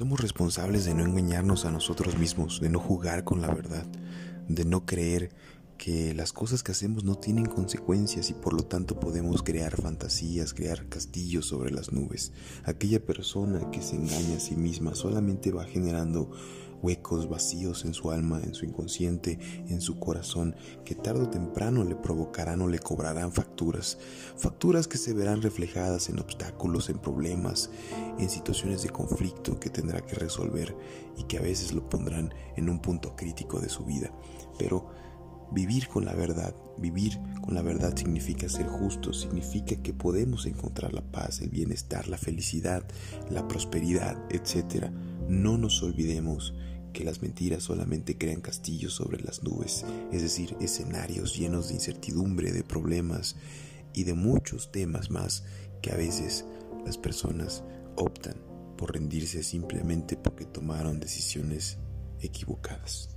Somos responsables de no engañarnos a nosotros mismos, de no jugar con la verdad, de no creer que las cosas que hacemos no tienen consecuencias y por lo tanto podemos crear fantasías, crear castillos sobre las nubes. Aquella persona que se engaña a sí misma solamente va generando huecos vacíos en su alma, en su inconsciente, en su corazón, que tarde o temprano le provocarán o le cobrarán facturas. Facturas que se verán reflejadas en obstáculos, en problemas, en situaciones de conflicto que tendrá que resolver y que a veces lo pondrán en un punto crítico de su vida. Pero Vivir con la verdad, vivir con la verdad significa ser justos, significa que podemos encontrar la paz, el bienestar, la felicidad, la prosperidad, etc. No nos olvidemos que las mentiras solamente crean castillos sobre las nubes, es decir, escenarios llenos de incertidumbre, de problemas y de muchos temas más que a veces las personas optan por rendirse simplemente porque tomaron decisiones equivocadas.